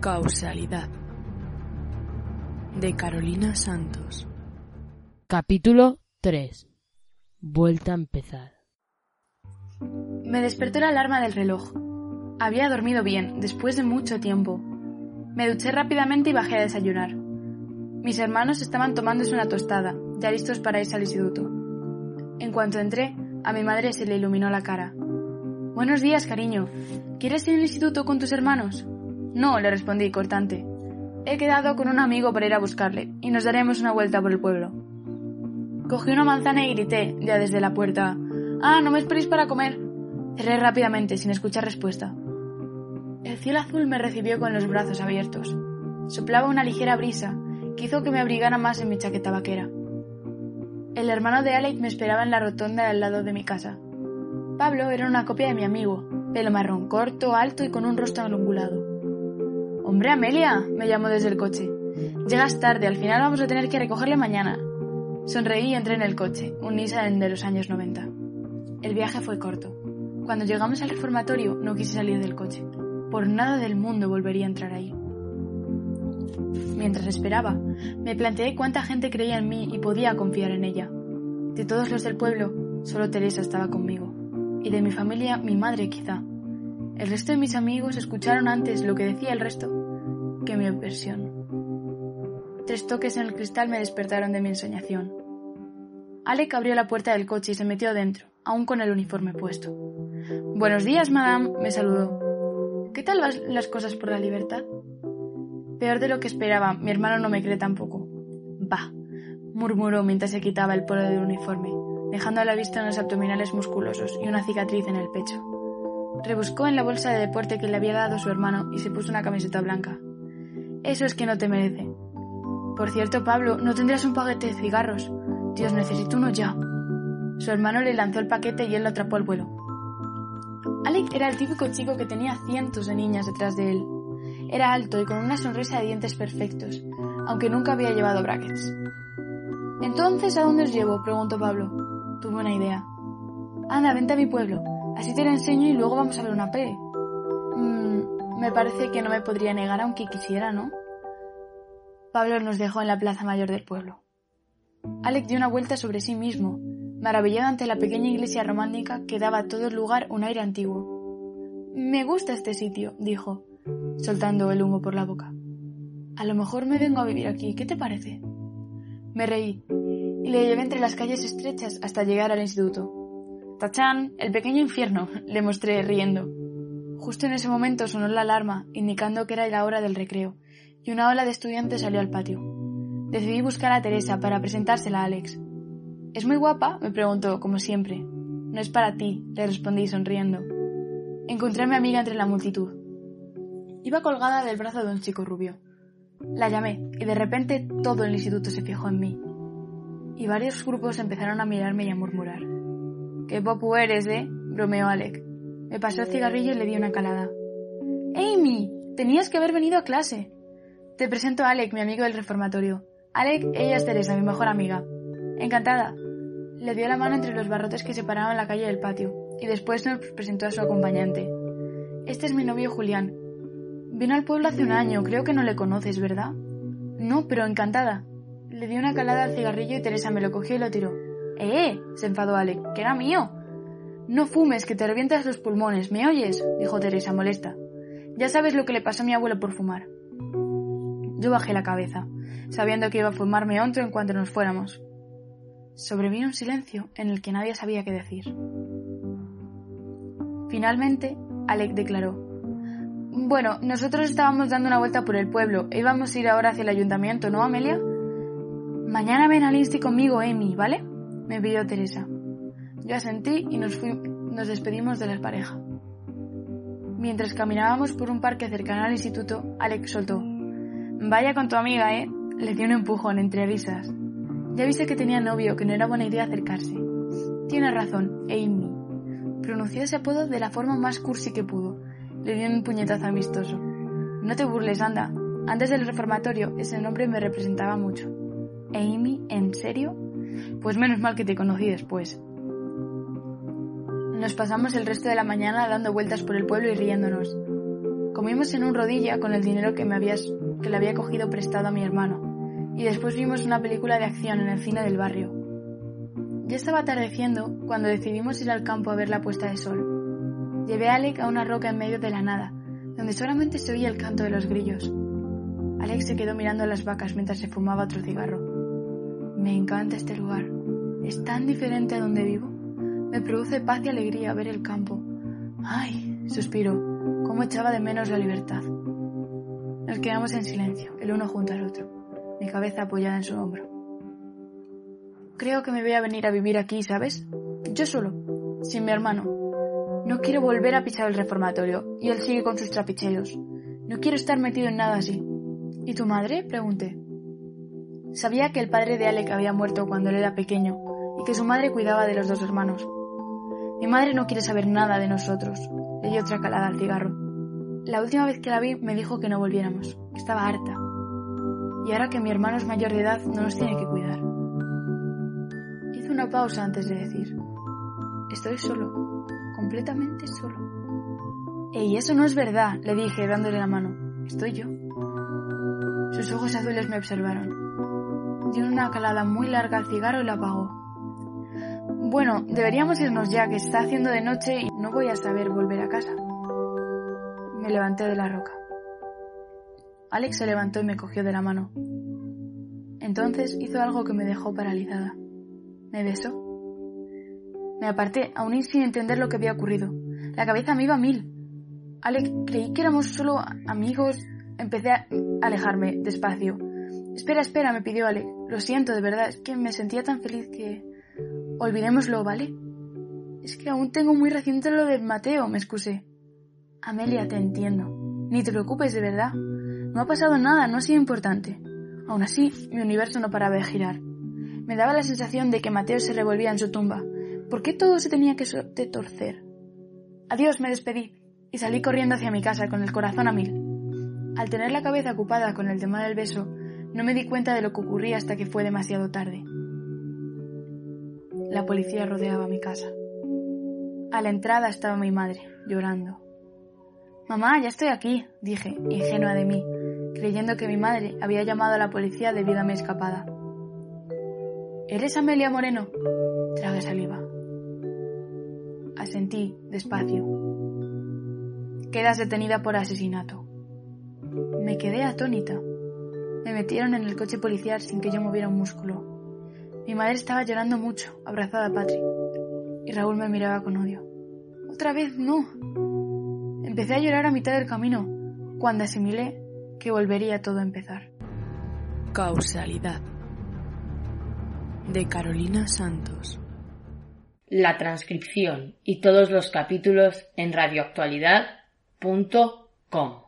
Causalidad de Carolina Santos. Capítulo 3. Vuelta a empezar. Me despertó la alarma del reloj. Había dormido bien, después de mucho tiempo. Me duché rápidamente y bajé a desayunar. Mis hermanos estaban tomándose una tostada, ya listos para irse al instituto. En cuanto entré, a mi madre se le iluminó la cara. Buenos días, cariño. ¿Quieres ir al instituto con tus hermanos? No, le respondí cortante. He quedado con un amigo para ir a buscarle, y nos daremos una vuelta por el pueblo. Cogí una manzana y grité, ya desde la puerta. Ah, no me esperéis para comer. Cerré rápidamente, sin escuchar respuesta. El cielo azul me recibió con los brazos abiertos. Soplaba una ligera brisa, que hizo que me abrigara más en mi chaqueta vaquera. El hermano de Alec me esperaba en la rotonda al lado de mi casa. Pablo era una copia de mi amigo, pelo marrón corto, alto y con un rostro angulado. Hombre, Amelia, me llamó desde el coche. Llegas tarde, al final vamos a tener que recogerle mañana. Sonreí y entré en el coche, un Nissan de los años 90. El viaje fue corto. Cuando llegamos al reformatorio no quise salir del coche. Por nada del mundo volvería a entrar ahí. Mientras esperaba, me planteé cuánta gente creía en mí y podía confiar en ella. De todos los del pueblo, solo Teresa estaba conmigo y de mi familia mi madre quizá. El resto de mis amigos escucharon antes lo que decía el resto que mi versión. Tres toques en el cristal me despertaron de mi ensoñación. Alec abrió la puerta del coche y se metió dentro, aún con el uniforme puesto. Buenos días, madame, me saludó. ¿Qué tal van las cosas por la libertad? Peor de lo que esperaba, mi hermano no me cree tampoco. Bah, murmuró mientras se quitaba el polo del uniforme dejando a la vista unos abdominales musculosos y una cicatriz en el pecho. Rebuscó en la bolsa de deporte que le había dado su hermano y se puso una camiseta blanca. Eso es que no te merece. Por cierto, Pablo, ¿no tendrás un paquete de cigarros? Dios, necesito uno ya. Su hermano le lanzó el paquete y él lo atrapó al vuelo. Alec era el típico chico que tenía cientos de niñas detrás de él. Era alto y con una sonrisa de dientes perfectos, aunque nunca había llevado brackets. Entonces, ¿a dónde os llevo? preguntó Pablo. Tuve una idea. Anda, vente a mi pueblo. Así te lo enseño y luego vamos a ver una peli. Me parece que no me podría negar aunque quisiera, ¿no? Pablo nos dejó en la plaza mayor del pueblo. Alec dio una vuelta sobre sí mismo, maravillado ante la pequeña iglesia romántica que daba a todo el lugar un aire antiguo. Me gusta este sitio, dijo, soltando el humo por la boca. A lo mejor me vengo a vivir aquí, ¿qué te parece? Me reí y le llevé entre las calles estrechas hasta llegar al instituto. ¡Tachán! El pequeño infierno, le mostré riendo. Justo en ese momento sonó la alarma, indicando que era la hora del recreo, y una ola de estudiantes salió al patio. Decidí buscar a Teresa para presentársela a Alex. ¿Es muy guapa? me preguntó, como siempre. No es para ti, le respondí sonriendo. Encontré a mi amiga entre la multitud. Iba colgada del brazo de un chico rubio. La llamé, y de repente todo el instituto se fijó en mí y varios grupos empezaron a mirarme y a murmurar. ¡Qué popu eres, eh! bromeó Alec. Me pasó el cigarrillo y le di una calada. ¡Amy! Tenías que haber venido a clase. Te presento a Alec, mi amigo del reformatorio. Alec, ella es Teresa, mi mejor amiga. Encantada. Le dio la mano entre los barrotes que separaban la calle del patio, y después nos presentó a su acompañante. Este es mi novio Julián. Vino al pueblo hace un año, creo que no le conoces, ¿verdad? No, pero encantada. Le di una calada al cigarrillo y Teresa me lo cogió y lo tiró. ¡Eh! se enfadó Alec, que era mío. No fumes, que te revientas los pulmones, ¿me oyes? dijo Teresa, molesta. Ya sabes lo que le pasó a mi abuelo por fumar. Yo bajé la cabeza, sabiendo que iba a fumarme otro en cuanto nos fuéramos. Sobrevino un silencio en el que nadie sabía qué decir. Finalmente, Alec declaró. Bueno, nosotros estábamos dando una vuelta por el pueblo e íbamos a ir ahora hacia el ayuntamiento, ¿no, Amelia? Mañana ven al Insti conmigo, Amy, ¿vale? Me pidió Teresa. Yo asentí y nos, nos despedimos de la pareja. Mientras caminábamos por un parque cercano al instituto, Alex soltó. Vaya con tu amiga, ¿eh? Le dio un empujón entre risas. Ya viste que tenía novio, que no era buena idea acercarse. Tienes razón, Amy. Pronunció ese apodo de la forma más cursi que pudo. Le dio un puñetazo amistoso. No te burles, anda. Antes del reformatorio, ese nombre me representaba mucho. Amy, ¿en serio? Pues menos mal que te conocí después. Nos pasamos el resto de la mañana dando vueltas por el pueblo y riéndonos. Comimos en un rodilla con el dinero que, me habías, que le había cogido prestado a mi hermano y después vimos una película de acción en el cine del barrio. Ya estaba atardeciendo cuando decidimos ir al campo a ver la puesta de sol. Llevé a Alec a una roca en medio de la nada, donde solamente se oía el canto de los grillos. Alex se quedó mirando a las vacas mientras se fumaba otro cigarro. Me encanta este lugar. Es tan diferente a donde vivo. Me produce paz y alegría ver el campo. ¡Ay! suspiro, cómo echaba de menos la libertad. Nos quedamos en silencio, el uno junto al otro, mi cabeza apoyada en su hombro. Creo que me voy a venir a vivir aquí, ¿sabes? Yo solo, sin mi hermano. No quiero volver a pisar el reformatorio, y él sigue con sus trapicheos. No quiero estar metido en nada así. ¿Y tu madre? pregunté. Sabía que el padre de Alec había muerto cuando él era pequeño y que su madre cuidaba de los dos hermanos. Mi madre no quiere saber nada de nosotros, le dio otra calada al cigarro. La última vez que la vi me dijo que no volviéramos, que estaba harta. Y ahora que mi hermano es mayor de edad no nos tiene que cuidar. Hizo una pausa antes de decir, estoy solo, completamente solo. Ey, eso no es verdad, le dije dándole la mano. Estoy yo. Sus ojos azules me observaron. Dio una calada muy larga al cigarro y lo apagó. Bueno, deberíamos irnos ya, que está haciendo de noche y no voy a saber volver a casa. Me levanté de la roca. Alex se levantó y me cogió de la mano. Entonces hizo algo que me dejó paralizada. Me besó. Me aparté, aún sin entender lo que había ocurrido. La cabeza me iba a mil. Alex, creí que éramos solo amigos Empecé a alejarme despacio. Espera, espera, me pidió Ale. Lo siento, de verdad, es que me sentía tan feliz que... Olvidémoslo, ¿vale? Es que aún tengo muy reciente lo de Mateo, me excusé. Amelia, te entiendo. Ni te preocupes, de verdad. No ha pasado nada, no ha sido importante. Aún así, mi universo no paraba de girar. Me daba la sensación de que Mateo se revolvía en su tumba. ¿Por qué todo se tenía que torcer? Adiós, me despedí y salí corriendo hacia mi casa con el corazón a mil. Al tener la cabeza ocupada con el tema del beso, no me di cuenta de lo que ocurría hasta que fue demasiado tarde. La policía rodeaba mi casa. A la entrada estaba mi madre, llorando. Mamá, ya estoy aquí, dije, ingenua de mí, creyendo que mi madre había llamado a la policía debido a mi escapada. ¿Eres Amelia Moreno? Tragué saliva. Asentí, despacio. Quedas detenida por asesinato. Me quedé atónita. Me metieron en el coche policial sin que yo moviera un músculo. Mi madre estaba llorando mucho, abrazada a Patrick, y Raúl me miraba con odio. Otra vez no. Empecé a llorar a mitad del camino, cuando asimilé que volvería todo a empezar. Causalidad de Carolina Santos. La transcripción y todos los capítulos en radioactualidad.com.